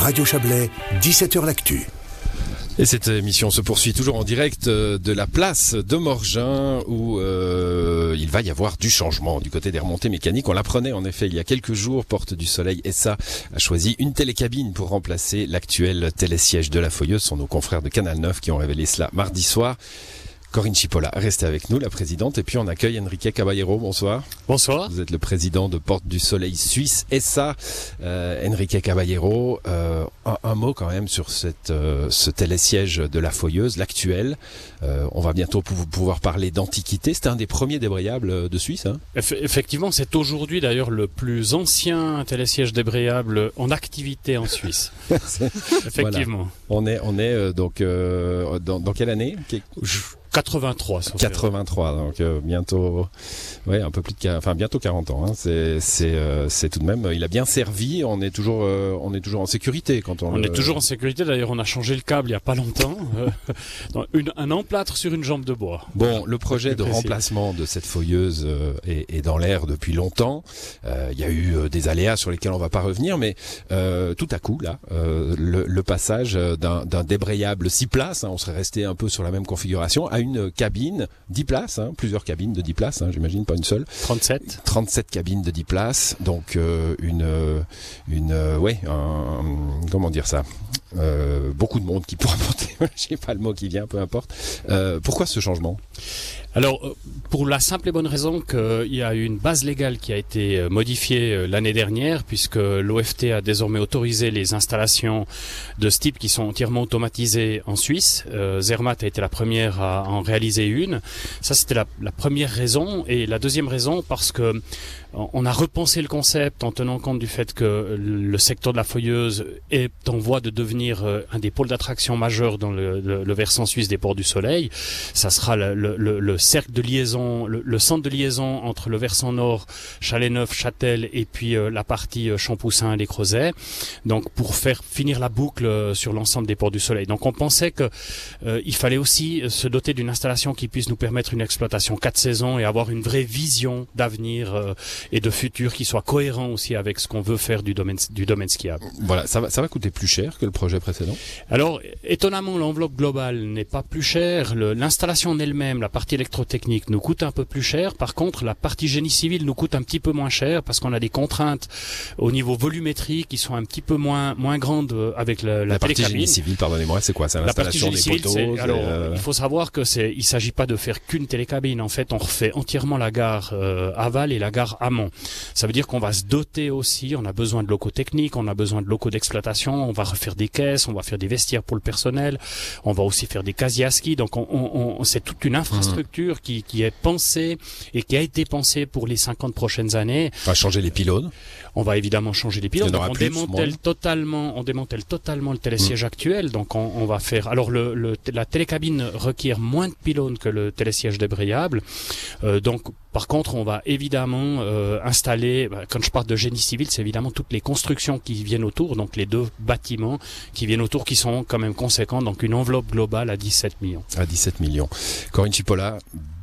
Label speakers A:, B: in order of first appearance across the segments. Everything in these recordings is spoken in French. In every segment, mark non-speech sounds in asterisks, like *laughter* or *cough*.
A: Radio Chablais, 17h L'Actu.
B: Et cette émission se poursuit toujours en direct euh, de la place de Morgin où euh, il va y avoir du changement du côté des remontées mécaniques. On l'apprenait en effet il y a quelques jours. Porte du Soleil SA a choisi une télécabine pour remplacer l'actuel télésiège de la Foyeuse. Ce sont nos confrères de Canal 9 qui ont révélé cela mardi soir. Corinne Chipola, restez avec nous, la présidente. Et puis on accueille Enrique Caballero. Bonsoir.
C: Bonsoir.
B: Vous êtes le président de Porte du Soleil Suisse. Ça, euh, Enrique Caballero, euh, un, mot quand même sur cette, euh, ce télésiège de la Foyeuse, l'actuel. On va bientôt pouvoir parler d'antiquité. C'est un des premiers débrayables de Suisse. Hein
C: effectivement, c'est aujourd'hui d'ailleurs le plus ancien télésiège débrayable en activité en Suisse. *laughs*
B: effectivement. On est, on est donc dans, dans, quelle année?
C: 83.
B: 83, donc euh, bientôt, ouais, un peu plus de, enfin bientôt 40 ans. Hein. C'est, c'est, euh, c'est tout de même, il a bien servi. On est toujours, euh, on est toujours en sécurité quand on.
C: On est toujours en sécurité. D'ailleurs, on a changé le câble il y a pas longtemps, *laughs* une, un emplâtre sur une jambe de bois.
B: Bon, le projet de remplacement de cette foyeuse est, est, dans l'air depuis longtemps. Il y a eu des aléas sur lesquels on va pas revenir, mais tout à coup là, le, le, passage d'un, d'un débrayable 6 places, hein, on serait resté un peu sur la même configuration, à une cabine, 10 places, hein, plusieurs cabines de 10 places, hein, j'imagine, pas une seule.
C: 37.
B: 37 cabines de 10 places, donc euh, une, une, euh, ouais, un, comment dire ça euh, beaucoup de monde qui pourra *laughs* monter, j'ai pas le mot qui vient, peu importe. Euh, pourquoi ce changement?
C: Alors, euh, pour la simple et bonne raison qu'il y a une base légale qui a été euh, modifiée l'année dernière, puisque l'OFT a désormais autorisé les installations de ce type qui sont entièrement automatisées en Suisse. Euh, Zermatt a été la première à en réaliser une. Ça, c'était la, première raison. Et la deuxième raison, parce que on a repensé le concept en tenant compte du fait que le secteur de la feuilleuse est en voie de devenir euh, un des pôles d'attraction majeurs dans le, versant suisse des ports du Soleil. Ça sera le, le cercle de liaison, le, centre de liaison entre le versant nord, Chalet-Neuf, Châtel, et puis euh, la partie euh, Champoussin, les Creusets. Donc pour faire finir la boucle sur l'ensemble des ports du Soleil. Donc on pensait que il fallait aussi se doter d'une installation qui puisse nous permettre une exploitation quatre saisons et avoir une vraie vision d'avenir et de futur qui soit cohérent aussi avec ce qu'on veut faire du domaine du domaine skiable.
B: Voilà, ça va, ça va coûter plus cher que le projet précédent.
C: Alors étonnamment, l'enveloppe globale n'est pas plus chère. L'installation en elle-même, la partie électrotechnique, nous coûte un peu plus cher. Par contre, la partie génie civil nous coûte un petit peu moins cher parce qu'on a des contraintes au niveau volumétrique qui sont un petit peu moins moins grandes avec la, la,
B: la partie génie civil. Pardonnez-moi, c'est quoi? C'est l'installation des poteaux.
C: Alors, euh, il faut savoir que c'est, il s'agit pas de faire qu'une télécabine. En fait, on refait entièrement la gare euh, aval et la gare amont. Ça veut dire qu'on va se doter aussi, on a besoin de locaux techniques, on a besoin de locaux d'exploitation, on va refaire des caisses, on va faire des vestiaires pour le personnel, on va aussi faire des casiers à ski. Donc on, on, c'est toute une infrastructure mmh. qui, qui est pensée et qui a été pensée pour les 50 prochaines années.
B: On va changer les pylônes.
C: On va évidemment changer les pylônes. on démantèle totalement, on démantèle totalement le télésiège mmh. actuel. Donc on, on, va faire. Alors le, le, la télécabine requiert moins de pylônes que le télésiège débrayable. Euh, donc par contre, on va évidemment euh, installer, bah, quand je parle de génie civil, c'est évidemment toutes les constructions qui viennent autour, donc les deux bâtiments qui viennent autour qui sont quand même conséquents, donc une enveloppe globale à 17 millions.
B: À 17 millions. Corinne Chipola,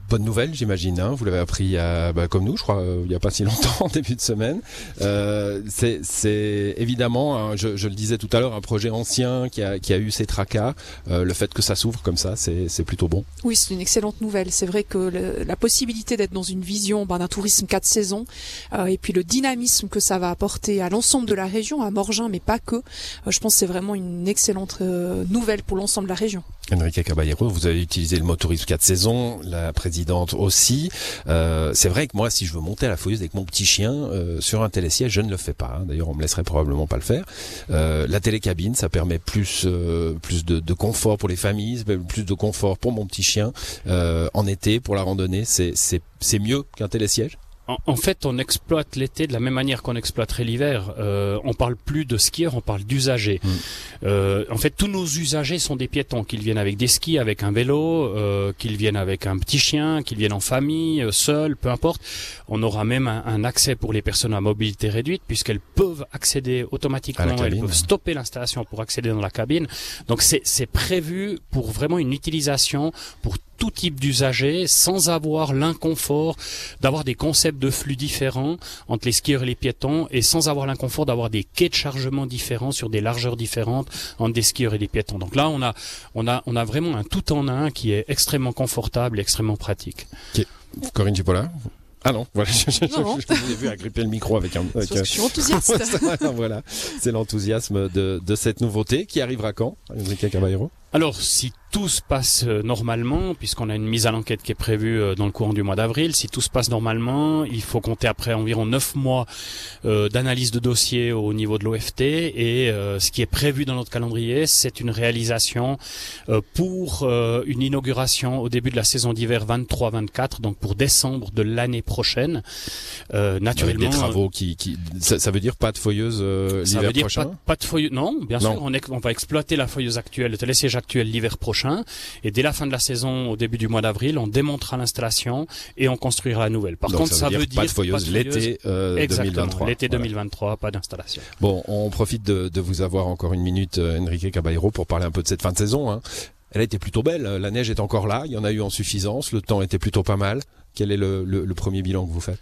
B: bonne nouvelle, j'imagine. Hein vous l'avez appris à, bah, comme nous, je crois, euh, il n'y a pas si *laughs* longtemps, début de semaine. Euh, c'est évidemment, hein, je, je, le disais tout à l'heure, un projet ancien qui a, qui a eu ses tracas. Euh, le fait que ça s'ouvre comme ça, c'est plutôt bon.
D: Oui, c'est une excellente nouvelle. C'est vrai que le, la possibilité d'être dans une vision ben, d'un tourisme quatre saisons, euh, et puis le dynamisme que ça va apporter à l'ensemble de la région, à Morgin, mais pas que, euh, je pense que c'est vraiment une excellente euh, nouvelle pour l'ensemble de la région.
B: Enrique Caballero, vous avez utilisé le mot tourisme quatre saisons, la présidente aussi. Euh, c'est vrai que moi, si je veux monter à la foyeuse avec mon petit chien euh, sur un télésiège, je ne le fais pas. Hein. D'ailleurs, on me laisserait probablement pas le faire. Euh, la télécabine, ça permet plus euh, plus de, de, confort pour les familles, plus de confort pour mon petit chien en été pour la randonnée. C'est c'est mieux qu'un télésiège
C: en, fait, on exploite l'été de la même manière qu'on exploiterait l'hiver. Euh, on parle plus de skieurs, on parle d'usagers. Mm. Euh, en fait, tous nos usagers sont des piétons, qu'ils viennent avec des skis, avec un vélo, euh, qu'ils viennent avec un petit chien, qu'ils viennent en famille, euh, seuls, peu importe. On aura même un, un, accès pour les personnes à mobilité réduite, puisqu'elles peuvent accéder automatiquement, elles peuvent stopper l'installation pour accéder dans la cabine. Donc c'est prévu pour vraiment une utilisation pour tout type d'usagers sans avoir l'inconfort d'avoir des concepts de flux différents entre les skieurs et les piétons et sans avoir l'inconfort d'avoir des quais de chargement différents sur des largeurs différentes entre des skieurs et des piétons. Donc là, on a, on a, on a vraiment un tout en un qui est extrêmement confortable et extrêmement pratique.
B: Corinne Gipola ah non, voilà, *laughs* je,
D: Non, non.
B: j'ai vu agripper le micro avec un. Avec
D: que je suis enthousiaste.
B: un- *laughs* voilà, c'est l'enthousiasme de, de cette nouveauté qui arrivera quand, Enrique Caballero?
C: Alors, si tout se passe euh, normalement, puisqu'on a une mise à l'enquête qui est prévue euh, dans le courant du mois d'avril, si tout se passe normalement, il faut compter après environ neuf mois euh, d'analyse de dossier au niveau de l'OFT et euh, ce qui est prévu dans notre calendrier, c'est une réalisation euh, pour une inauguration au début de la saison d'hiver 23-24, donc pour décembre de l'année prochaine.
B: Avec
C: naturellement,
B: des travaux qui, qui ça, ça veut dire pas de feuilleuse l'hiver prochain.
C: pas, pas de feuilleuse. Non, bien
B: Non.
C: sûr, on, est- on va exploiter la feuilleuse actuelle, actuel l'hiver prochain. Et dès la fin de la saison, au début du mois d'avril, on démontera l'installation et on construira la nouvelle. Par
B: Donc
C: contre,
B: ça veut dire pas de feuilleuse l'été euh,
C: Exactement,
B: 2023.
C: l'été
B: Voilà.
C: 2023, pas d'installation.
B: Bon, on profite de, de vous avoir encore une minute, euh, Enrique Caballero, pour parler un peu de cette fin de saison. hein. Elle a été plutôt belle. La neige est encore là. Il y en a eu en suffisance. Le temps était plutôt pas mal. Quel est le, le- le premier bilan que vous faites?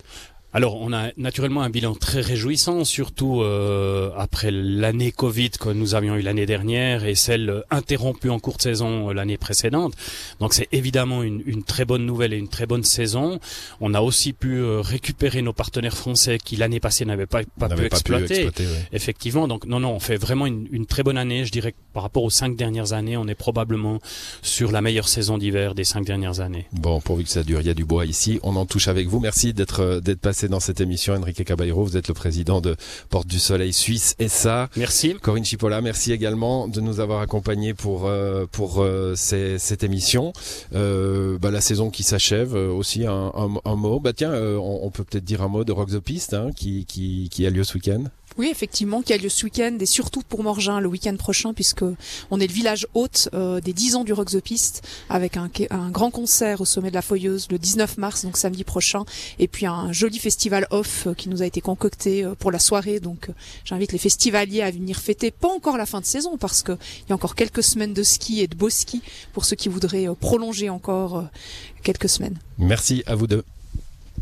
C: Alors, on a naturellement un bilan très réjouissant, surtout euh, après l'année Covid que nous avions eu l'année dernière et celle euh, interrompue en courte saison euh, l'année précédente. Donc, c'est évidemment une, une très bonne nouvelle et une très bonne saison. On a aussi pu euh, récupérer nos partenaires français qui l'année passée n'avaient pas, pas pu
B: pas
C: exploiter.
B: pu exploiter. ouais.
C: Effectivement, donc non, non, on fait vraiment une, une très bonne année. Je dirais que par rapport aux cinq dernières années, on est probablement sur la meilleure saison d'hiver des cinq dernières années.
B: Bon, pourvu que ça dure, il y a du bois ici. On en touche avec vous. Merci d'être d'être passé dans cette émission, Enrique Caballero. Vous êtes le président de Porte du Soleil Suisse SA.
C: Merci.
B: Corinne Chipola, merci également de nous avoir accompagnés pour euh, pour euh, ces- cette émission. Euh, bah, la saison qui s'achève aussi un, un, un mot. Bah tiens, on, on peut peut-être dire un mot de Rock the Piste hein, qui, qui qui a lieu ce week-end.
D: Oui, effectivement, qui a lieu ce week-end et surtout pour Morgin le week-end prochain, puisque on est le village hôte euh, des 10 ans du Rock the Piste, avec un, grand concert au sommet de la Foyeuse le 19 mars, donc samedi prochain, et puis un joli festival off euh, qui nous a été concocté euh, pour la soirée. Donc, j'invite les festivaliers à venir fêter, pas encore la fin de saison, parce que il y a encore quelques semaines de ski et de beau ski pour ceux qui voudraient prolonger encore quelques semaines.
B: Merci à vous deux.